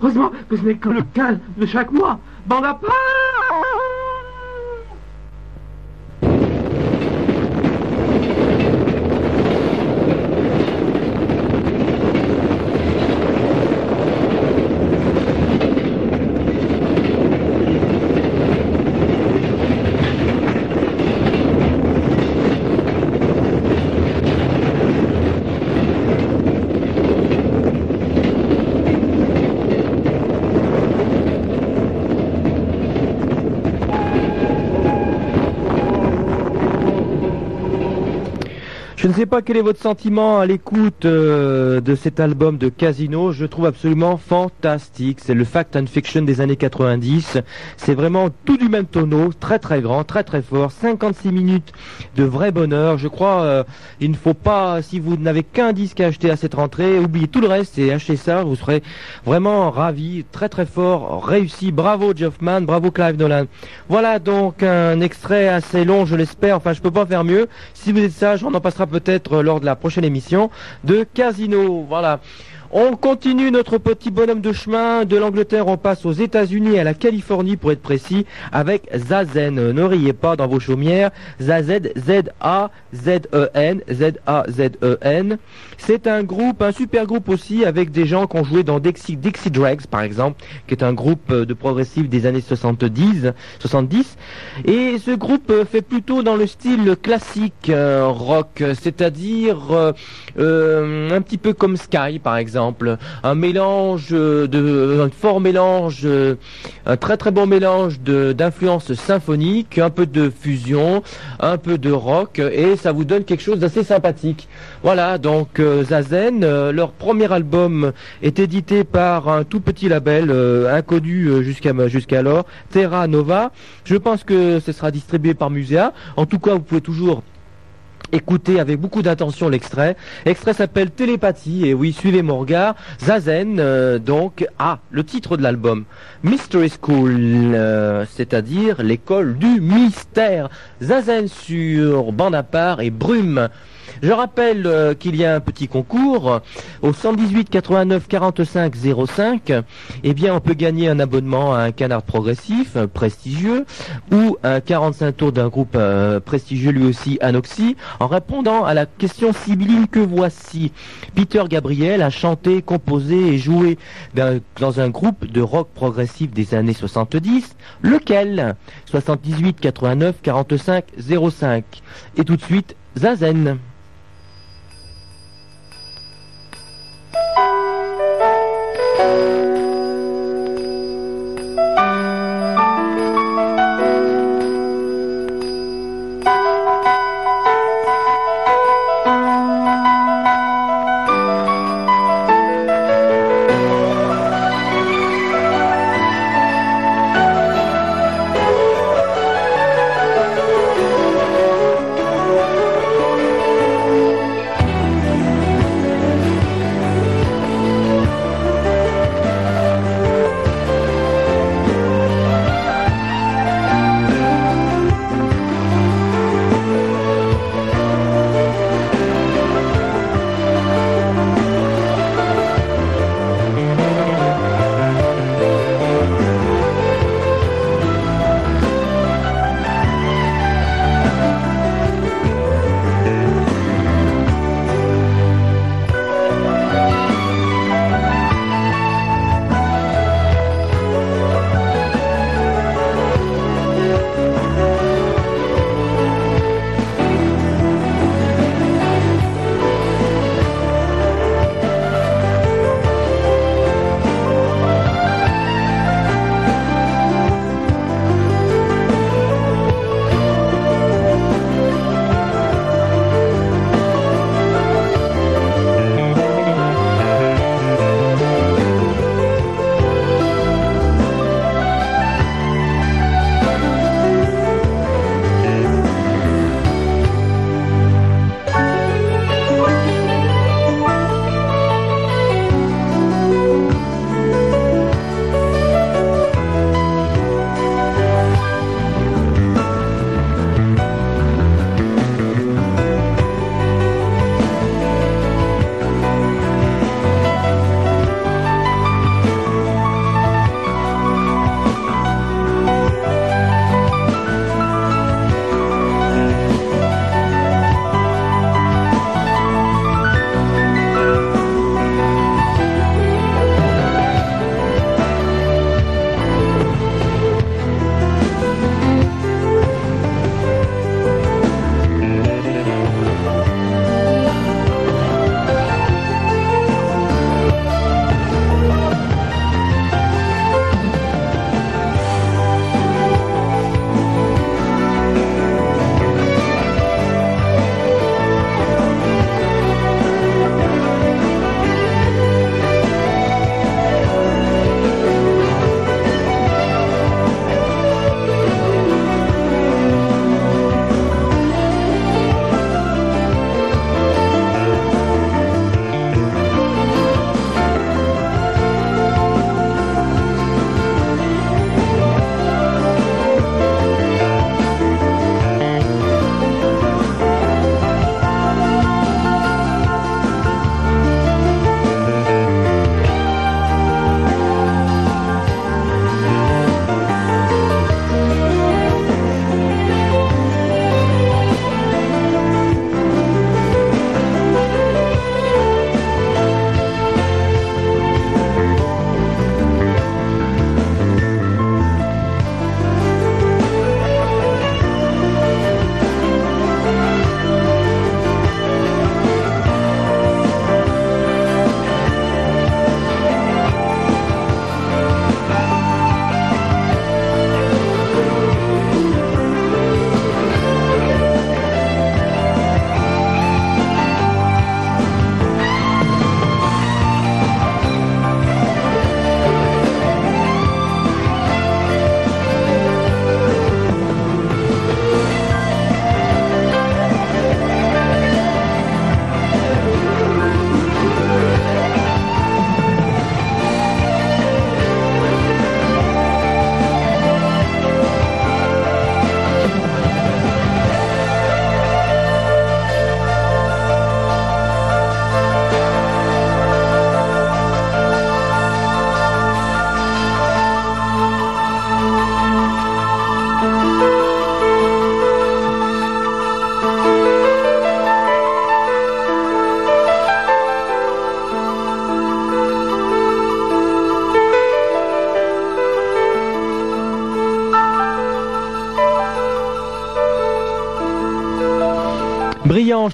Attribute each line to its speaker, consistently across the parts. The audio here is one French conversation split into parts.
Speaker 1: heureusement que ce n'est que le calme de chaque mois. Bande à part
Speaker 2: Je ne sais pas quel est votre sentiment à l'écoute euh, de cet album de Casino. Je trouve absolument fantastique. C'est le fact and fiction des années 90. C'est vraiment tout du même tonneau, très très grand, très très fort. 56 minutes de vrai bonheur. Je crois euh, il ne faut pas, si vous n'avez qu'un disque à acheter à cette rentrée, oubliez tout le reste et achetez ça. Vous serez vraiment ravis. Très très fort, réussi. Bravo Geoffman, bravo Clive Nolan. Voilà donc un extrait assez long, je l'espère. Enfin, je peux pas faire mieux. Si vous êtes sage, on en passera peut-être lors de la prochaine émission de Casino. Voilà. On continue notre petit bonhomme de chemin. De l'Angleterre, on passe aux États-Unis à la Californie pour être précis avec Zazen. Ne riez pas dans vos chaumières. Zazen, Z-A-Z-E-N, Z-A-Z-E-N. C'est un groupe, un super groupe aussi avec des gens qui ont joué dans Dixie, Dixie Drags par exemple, qui est un groupe de progressif des années 70, 70. Et ce groupe fait plutôt dans le style classique euh, rock, c'est-à-dire euh, euh, un petit peu comme Sky par exemple un mélange de, un fort mélange, un très très bon mélange d'influences symphoniques, un peu de fusion, un peu de rock, et ça vous donne quelque chose d'assez sympathique. Voilà, donc euh, Zazen, euh, leur premier album est édité par un tout petit label euh, inconnu jusqu'à jusqu'alors, Terra Nova. Je pense que ce sera distribué par Musea. En tout cas, vous pouvez toujours Écoutez avec beaucoup d'attention l'extrait. L'extrait s'appelle Télépathie et oui, suivez mon regard. Zazen, euh, donc, ah, le titre de l'album. Mystery School, euh, c'est-à-dire l'école du mystère. Zazen sur bande et brume. Je rappelle euh, qu'il y a un petit concours au 118 89 45 05. Eh bien, on peut gagner un abonnement à un canard progressif euh, prestigieux ou un 45 tours d'un groupe euh, prestigieux lui aussi Anoxy en répondant à la question sibylline que voici. Peter Gabriel a chanté, composé et joué dans un groupe de rock progressif des années 70. Lequel? 78 89 45 05. Et tout de suite, Zazen.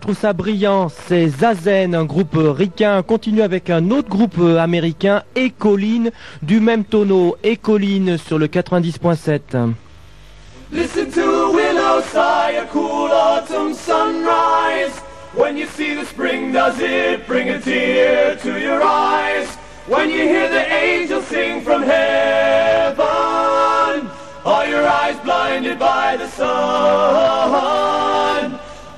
Speaker 2: Trouve ça brillant. C'est Zazen, un groupe ricain. Continue avec un autre groupe américain, Ecoline, du même tonneau. Ecoline sur le 90.7.
Speaker 3: Listen to willow sigh, a cool autumn sunrise. When you see the spring, does it bring a tear to your eyes? When you hear the angels sing from heaven, are your eyes blinded by the sun?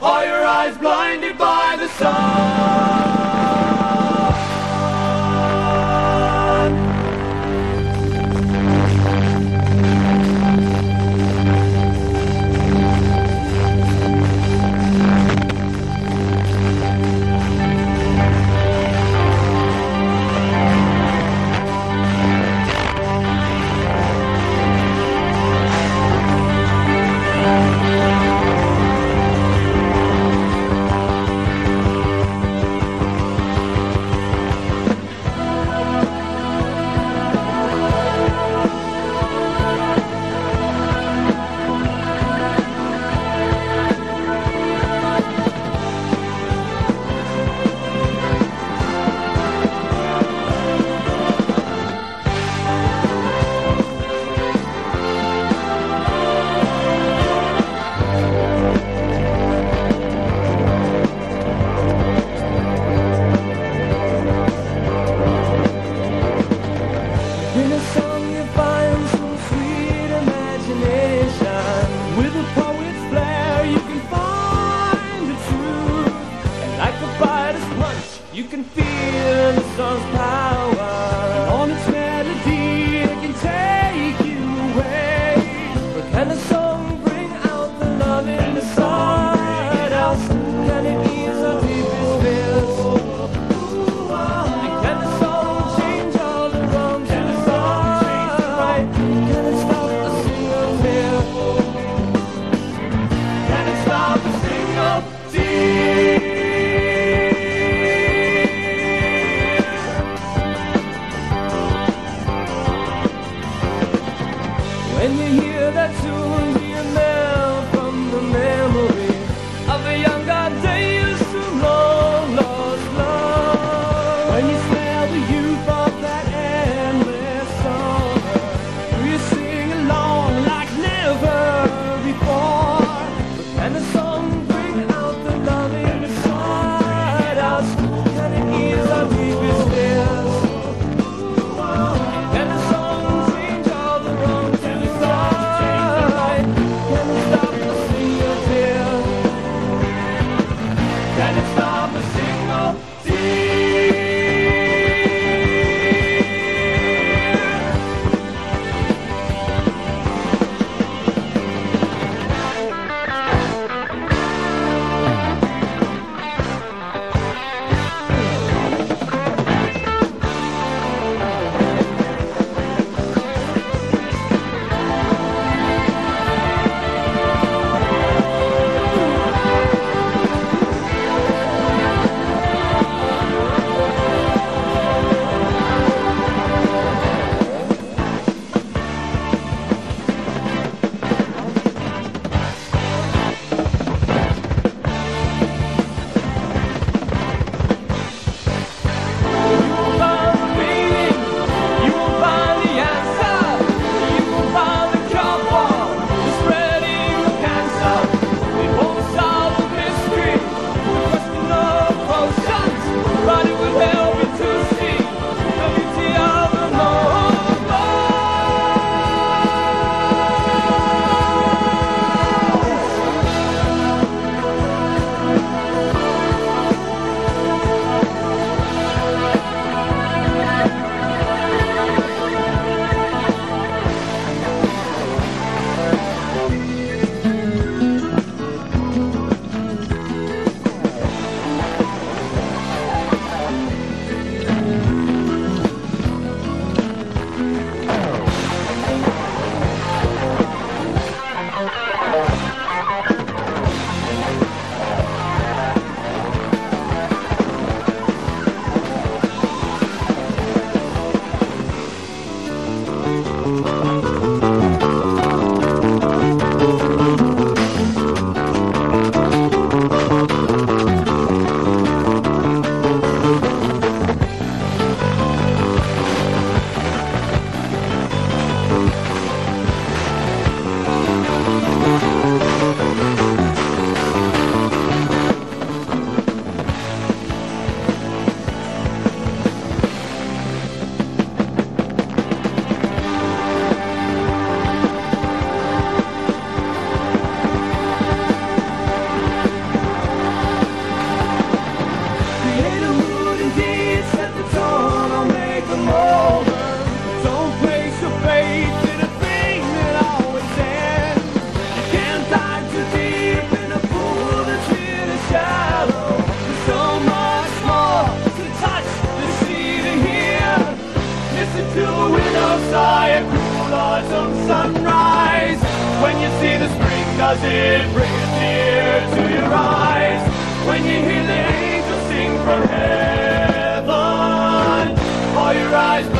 Speaker 3: Are your eyes blinded by the sun? Can feel sunrise. When you see the spring, does it bring a tear to your eyes? When you hear the angels sing from heaven, are your eyes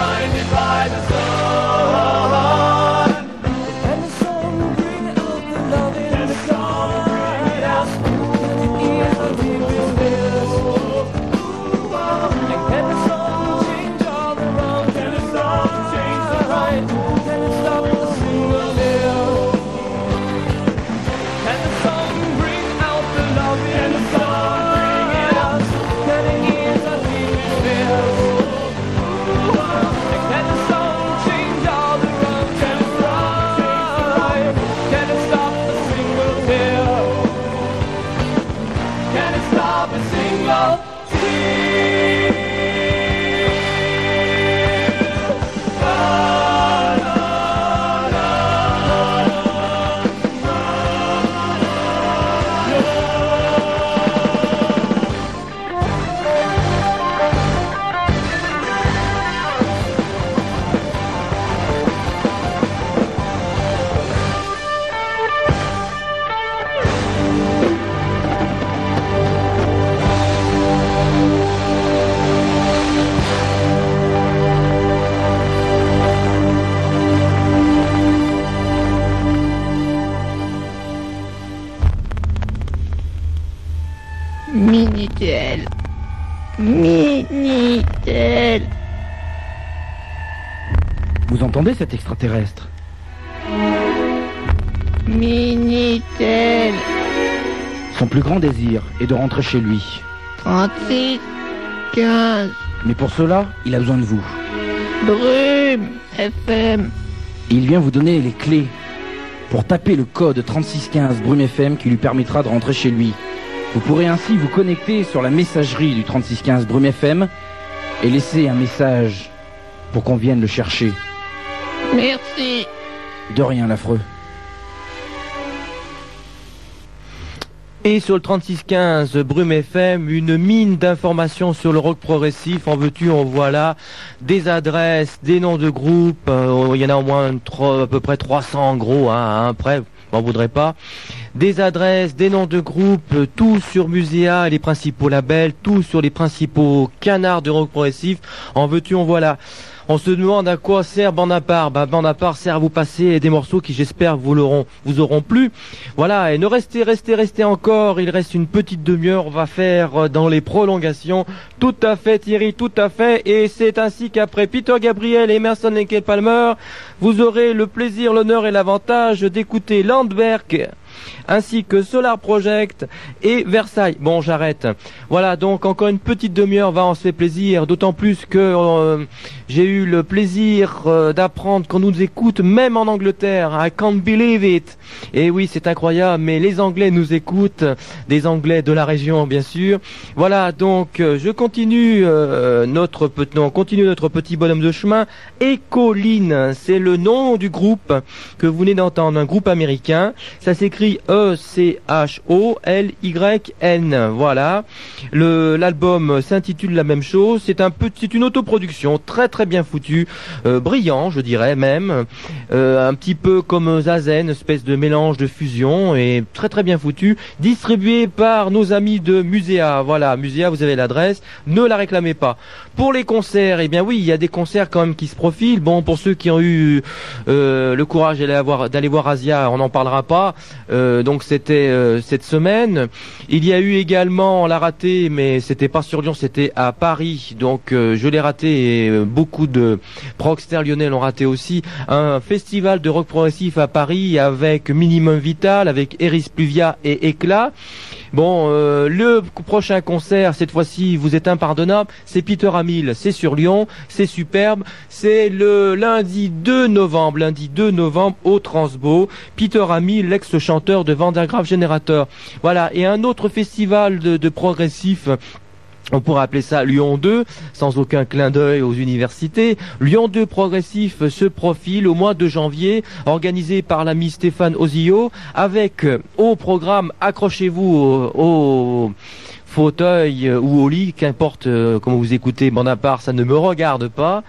Speaker 4: Vous entendez cet extraterrestre
Speaker 5: Minitel.
Speaker 4: Son plus grand désir est de rentrer chez lui.
Speaker 5: 36 15
Speaker 4: Mais pour cela, il a besoin de vous.
Speaker 5: Brume FM.
Speaker 4: Il vient vous donner les clés pour taper le code 3615 Brume FM qui lui permettra de rentrer chez lui. Vous pourrez ainsi vous connecter sur la messagerie du 3615 Brume FM et laisser un message pour qu'on vienne le chercher.
Speaker 5: Merci.
Speaker 4: De rien, l'affreux.
Speaker 2: Et sur le 3615 Brume FM, une mine d'informations sur le rock progressif. En veux-tu, en voilà des adresses, des noms de groupes. euh, il y en a au moins à peu près 300 en gros, hein, hein, après, m'en voudrais pas. Des adresses, des noms de groupes, tout sur Muséa et les principaux labels, tout sur les principaux canards de rock progressif. En veux-tu, en voilà. On se demande à quoi sert Bande à part. Bah, Bande à part sert à vous passer des morceaux qui j'espère vous l'auront, vous auront plu. Voilà, et ne restez, restez, restez encore. Il reste une petite demi-heure. On va faire euh, dans les prolongations. Tout à fait, Thierry, tout à fait. Et c'est ainsi qu'après Peter Gabriel et Emerson Palmer, vous aurez le plaisir, l'honneur et l'avantage d'écouter Landberg ainsi que Solar Project et Versailles. Bon, j'arrête. Voilà, donc encore une petite demi-heure va, on se fait plaisir, d'autant plus que euh, j'ai eu le plaisir euh, d'apprendre qu'on nous écoute même en Angleterre. I can't believe it. Et oui, c'est incroyable, mais les Anglais nous écoutent, des Anglais de la région, bien sûr. Voilà, donc euh, je continue euh, notre non, on continue notre petit bonhomme de chemin. Ecoline, c'est le nom du groupe que vous venez d'entendre, un groupe américain. Ça s'écrit E C H O L Y N. Voilà. L'album s'intitule la même chose. C'est un c'est une autoproduction très très bien foutue, euh, brillant, je dirais même, Euh, un petit peu comme Zazen, espèce de mélange de fusion et très très bien foutu, distribué par nos amis de Muséa. Voilà, Muséa, vous avez l'adresse. Ne la réclamez pas. Pour les concerts, eh bien oui, il y a des concerts quand même qui se profilent. Bon, pour ceux qui ont eu euh, le courage d'aller voir, d'aller Asia, on n'en parlera pas. Donc c'était cette semaine. Il y a eu également, on l'a raté, mais c'était pas sur Lyon, c'était à Paris. Donc je l'ai raté et euh, beaucoup de proxters lyonnais l'ont raté aussi. Un festival de rock progressif à Paris avec Minimum Vital, avec Eris Pluvia et Éclat. Bon, euh, le prochain concert, cette fois-ci, vous êtes impardonnable, c'est Peter Hamil, c'est sur Lyon, c'est superbe, c'est le lundi 2 novembre, lundi 2 novembre au Transbo, Peter Hamil, l'ex-chanteur de Vandergraaf Generator. Voilà, et un autre festival de progressif on pourrait appeler ça Lyon 2, sans aucun clin d'œil aux universités. Lyon 2 progressif se profile au mois de janvier, organisé par l'ami Stéphane Ozio, avec euh, au programme, accrochez-vous au, au
Speaker 6: fauteuil euh, ou au lit, qu'importe euh, comment vous écoutez, bande à part, ça ne me regarde pas.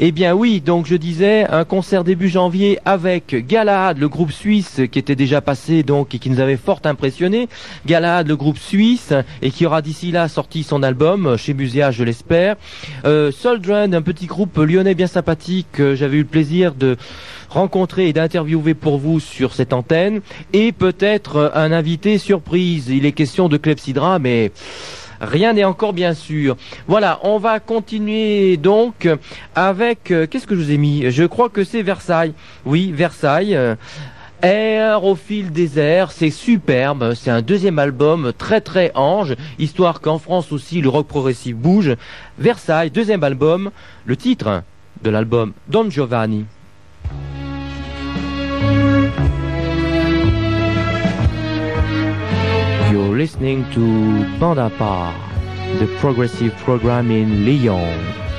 Speaker 6: Eh bien oui, donc je disais, un concert début janvier avec Galahad, le groupe suisse qui était déjà passé donc et qui nous avait fort impressionné. Galahad, le groupe suisse, et qui aura d'ici là sorti son album, euh, chez Muséa, je l'espère. Euh, Soldrun, un petit groupe lyonnais bien sympathique, que j'avais eu le plaisir de rencontrer et d'interviewer pour vous sur cette antenne. Et peut-être euh, un invité surprise. Il est question de Clepsydra, mais rien n'est encore bien sûr. Voilà, on va continuer donc avec... euh, Qu'est-ce que je vous ai mis? Je crois que c'est Versailles. Oui, Versailles. euh, Air au fil des airs, c'est superbe, c'est un deuxième album très très ange, histoire qu'en France aussi le rock progressif bouge. Versailles, deuxième album, le titre de l'album Don Giovanni. You're listening to Bandapa, the progressive program in Lyon.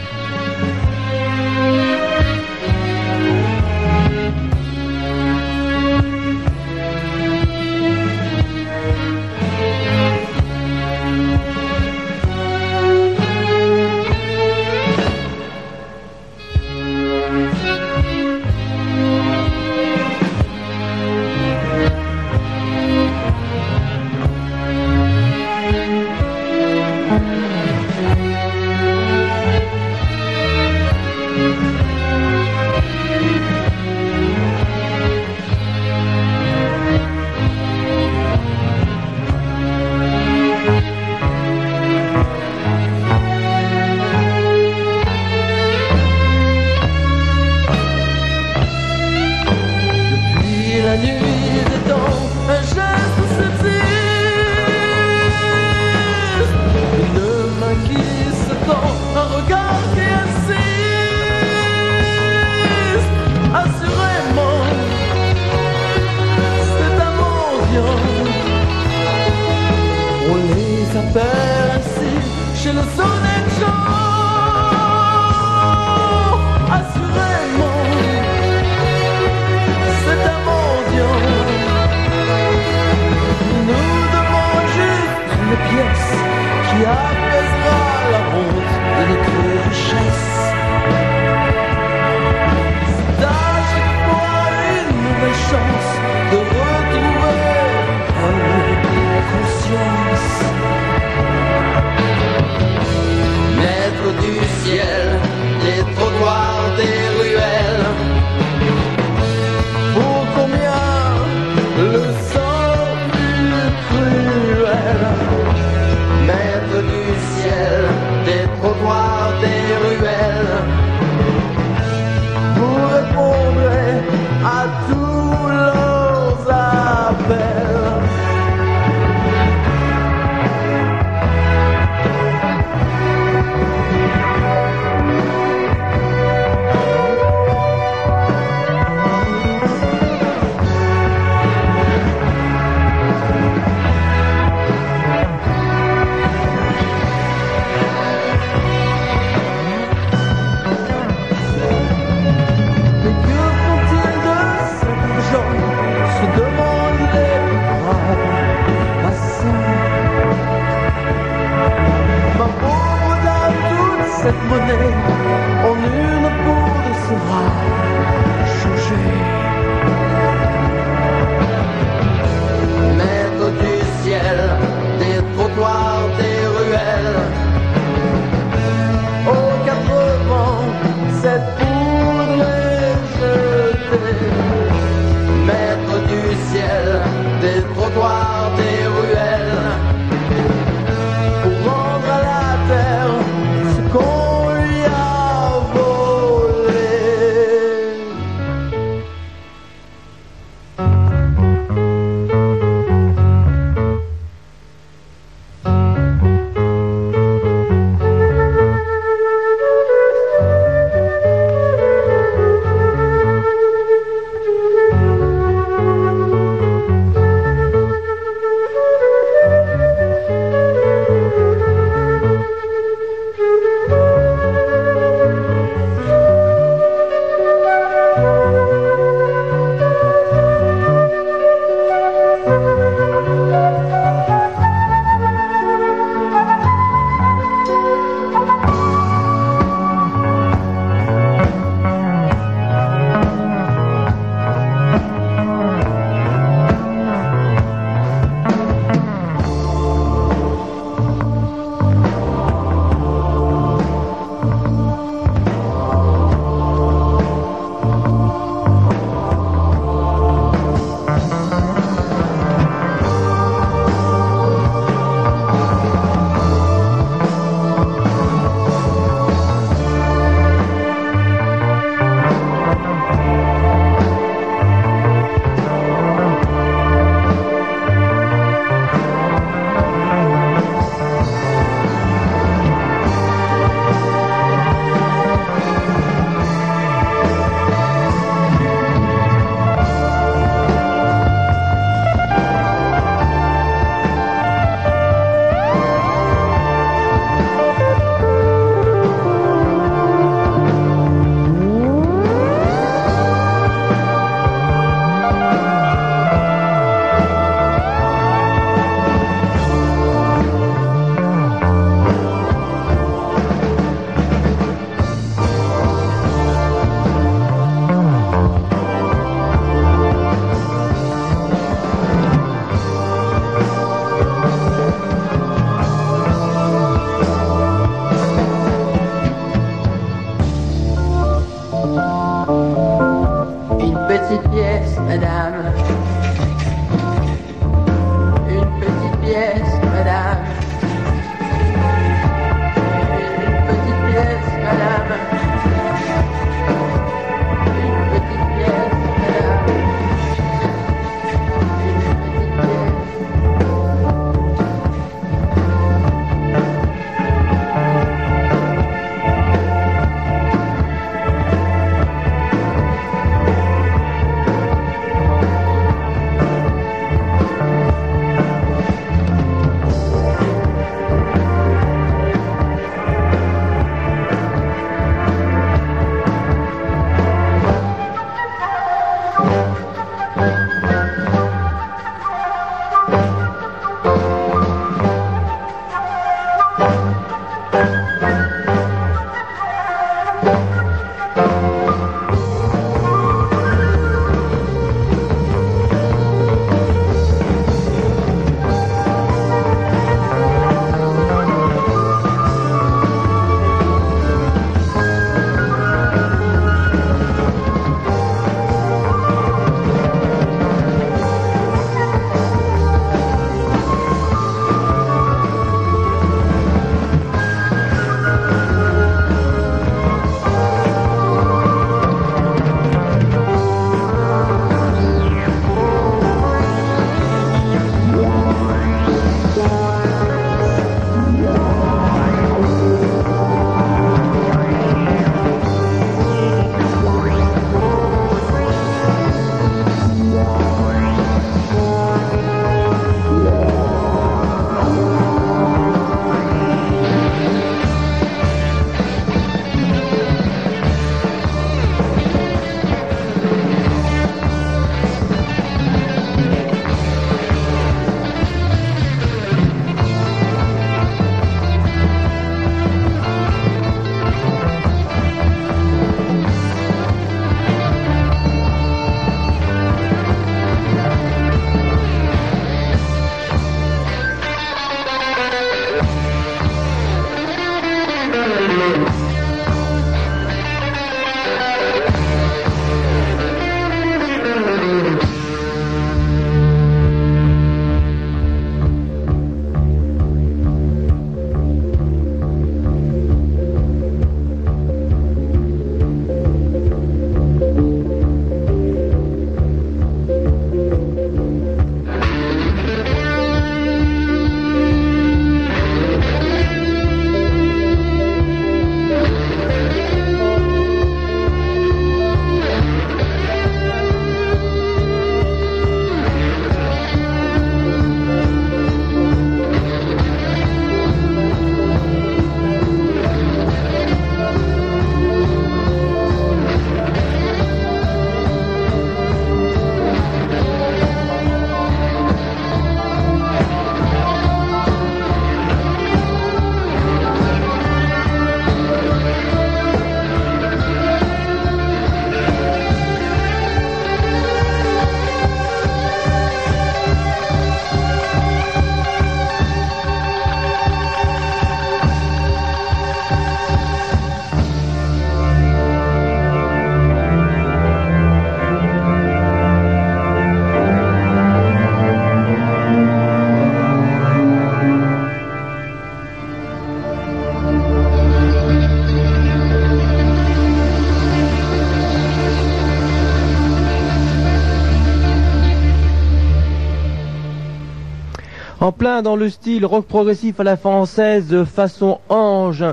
Speaker 2: Plein dans le style rock progressif à la française façon ange.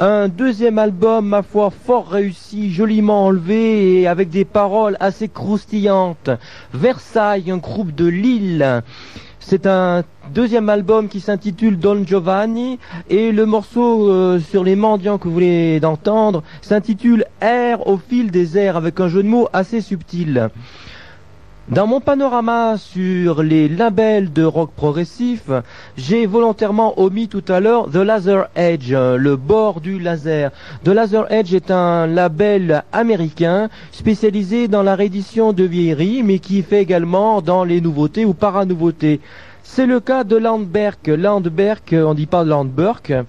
Speaker 2: Un deuxième album, ma foi, fort réussi, joliment enlevé et avec des paroles assez croustillantes. Versailles, un groupe de Lille. C'est un deuxième album qui s'intitule Don Giovanni et le morceau euh, sur les mendiants que vous voulez d'entendre s'intitule Air au fil des airs avec un jeu de mots assez subtil. Dans mon panorama sur les labels de rock progressif, j'ai volontairement omis tout à l'heure The Laser Edge, le bord du laser. The Laser Edge est un label américain spécialisé dans la réédition de vieilleries, mais qui fait également dans les nouveautés ou para-nouveautés. C'est le cas de Landberg. Landberg, on dit pas Landberg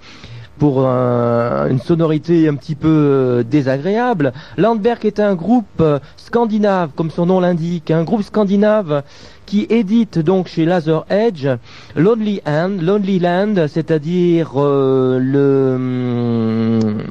Speaker 2: pour un- une sonorité un petit peu euh, désagréable. Landberg est un groupe euh, scandinave, comme son nom l'indique, un groupe scandinave qui édite donc chez Laser Edge Lonely Land, Lonely Land, c'est-à-dire euh, le hum,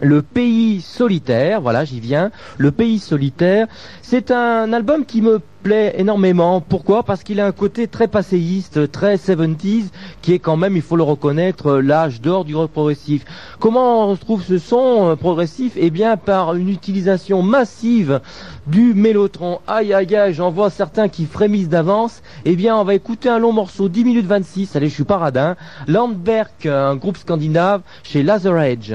Speaker 2: le pays solitaire, voilà, j'y viens. Le pays solitaire, c'est un album qui me plaît énormément. Pourquoi? Parce qu'il a un côté très passéiste, très 70s, qui est quand même, il faut le reconnaître, l'âge d'or du rock progressif. Comment on trouve ce son euh, progressif? Eh bien, par une utilisation massive du mélotron. Aïe aïe aïe, j'en vois certains qui frémissent d'avance. Eh bien, on va écouter un long morceau, 10 minutes 26. Allez, je suis paradin. Landberg, un groupe scandinave, chez Laser Edge.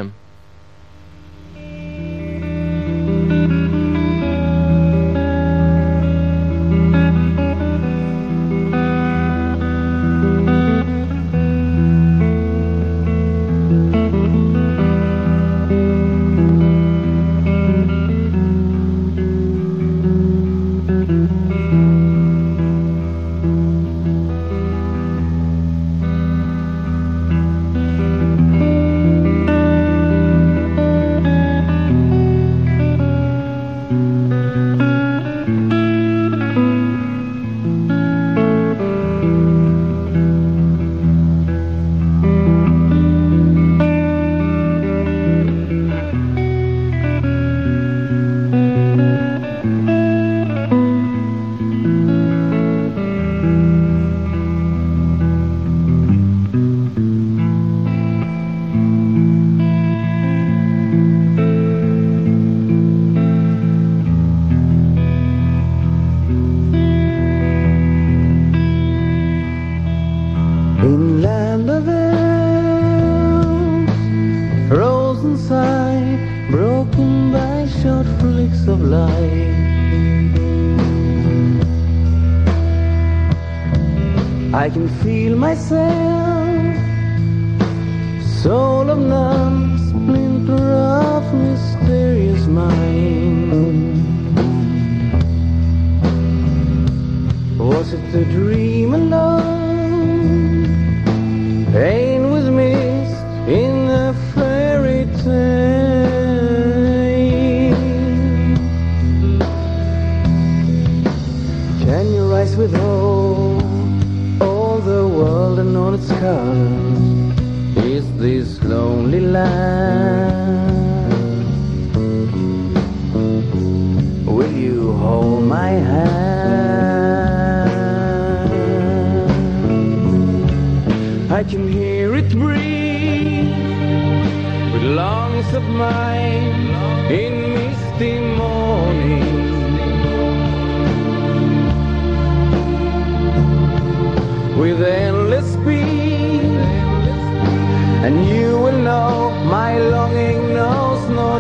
Speaker 3: Alhamdulillah. Will you hold
Speaker 6: my hand? I can hear it breathe with lungs of mine in misty morning. With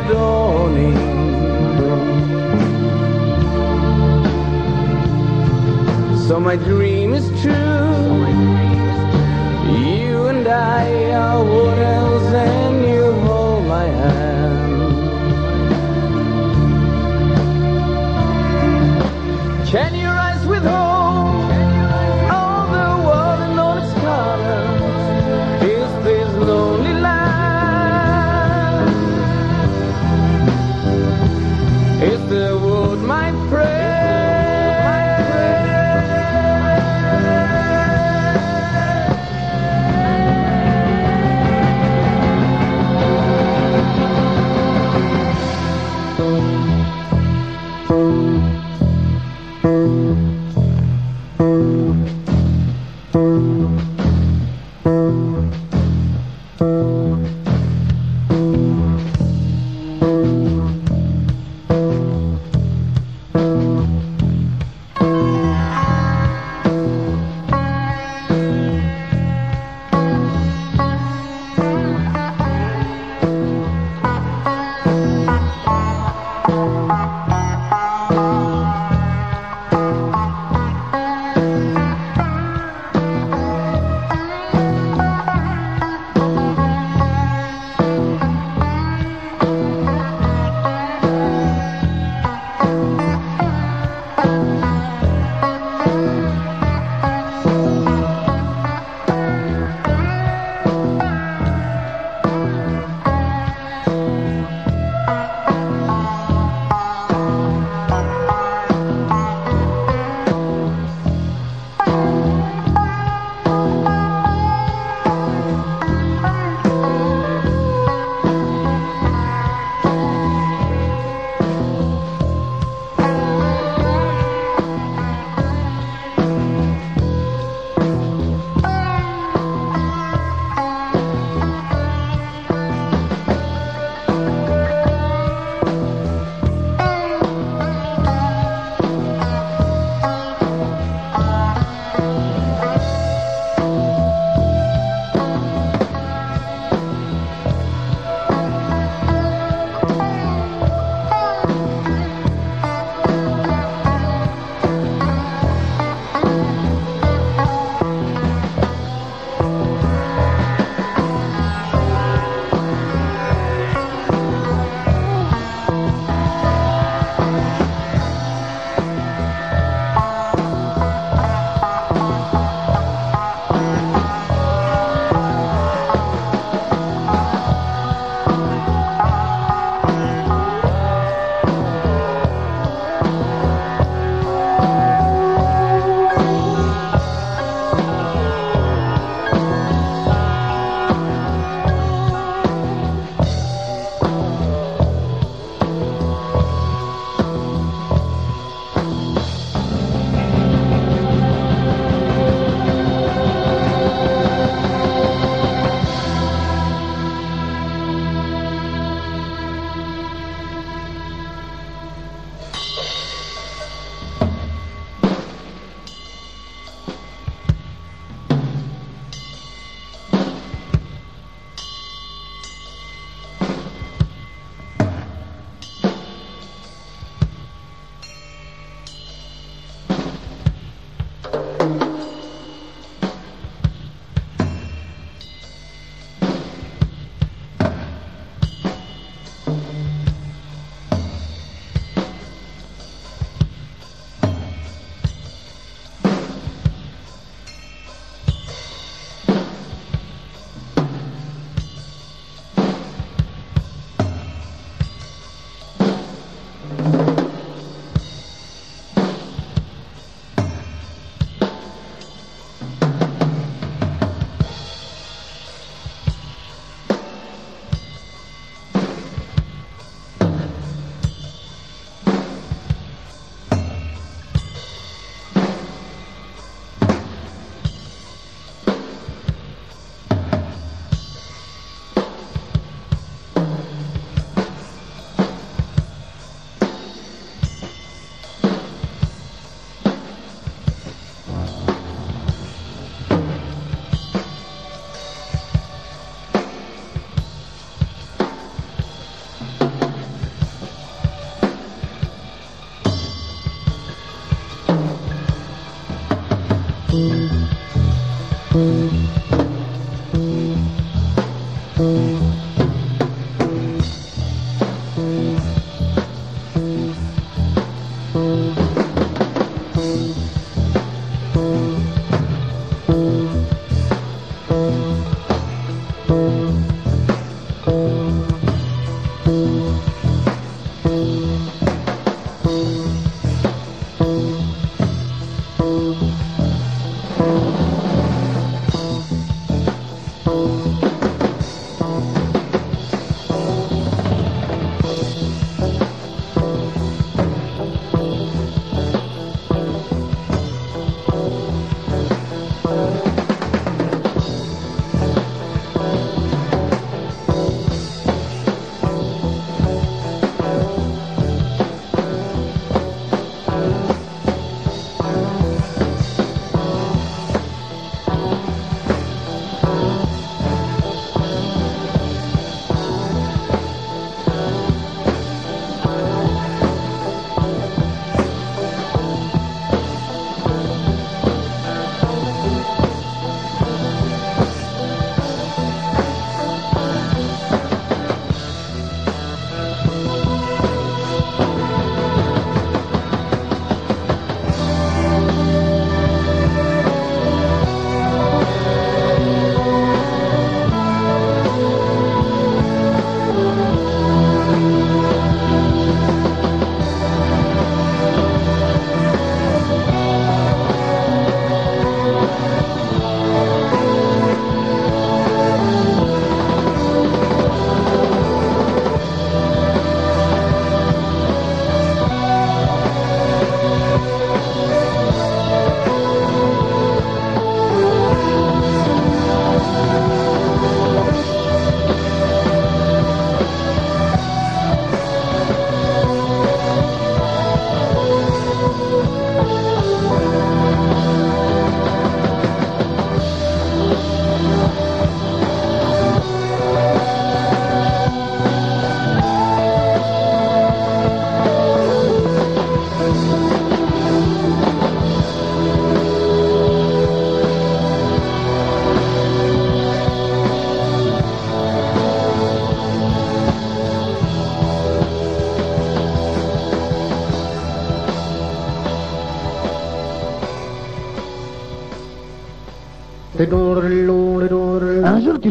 Speaker 6: dawning. So my dream is true. You and I are what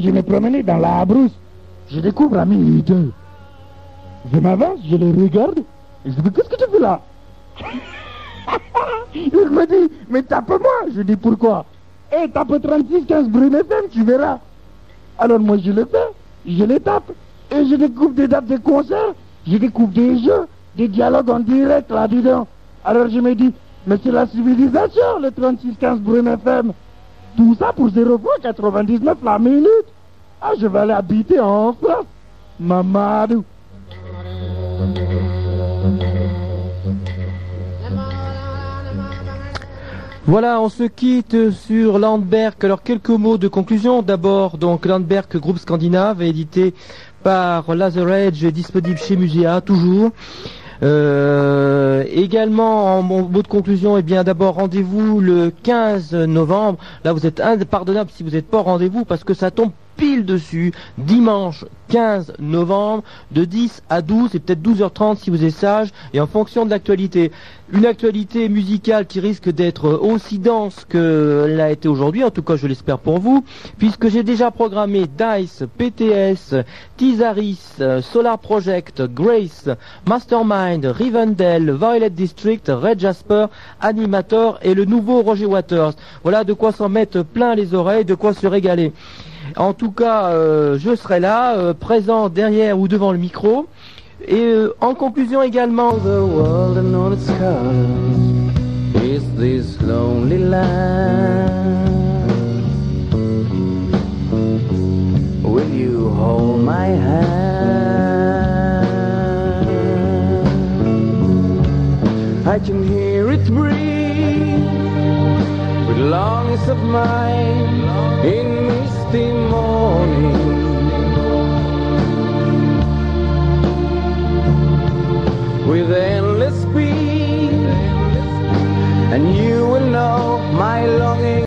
Speaker 7: je me promenais dans la brousse, je découvre ami hideux. Je m'avance, je le regarde, et je dis, qu'est-ce que tu fais là? Il me dit, mais tape-moi. Je dis, pourquoi? Eh, tape 36-15 Brune FM, tu verras. Alors moi, je le fais, je les tape, et je découvre des dates de concerts, je découvre des jeux, des dialogues en direct là-dedans. Alors je me dis, mais c'est la civilisation, le 36-15 Brune FM. Tout ça pour 0 fois 99 la minute. Ah, je vais aller habiter en France. Mamadou.
Speaker 2: Voilà, on se quitte sur Landberg. Alors quelques mots de conclusion. D'abord, donc Landberg, groupe scandinave, édité par Laser Edge, disponible chez Muséa, toujours. Euh, également, en mot de conclusion, eh bien d'abord rendez-vous le 15 novembre. Là, vous êtes impardonnable si vous n'êtes pas au rendez-vous parce que ça tombe pile dessus, dimanche 15 novembre, de 10 à 12 et peut-être 12h30 si vous êtes sage, et en fonction de l'actualité. Une actualité musicale qui risque d'être aussi dense que l'a été aujourd'hui, en tout cas je l'espère pour vous, puisque j'ai déjà programmé Dice, PTS, Tizaris, Solar Project, Grace, Mastermind, Rivendell, Violet District, Red Jasper, Animator et le nouveau Roger Waters. Voilà de quoi s'en mettre plein les oreilles, de quoi se régaler. En tout cas, euh, je serai là, euh, présent derrière ou devant le micro. Et euh, en conclusion également,
Speaker 6: The world and all its colors is this lonely land. Will you hold my hand? I can hear it breathe with lungs of mine in testimony with endless speed, and you will know my longing.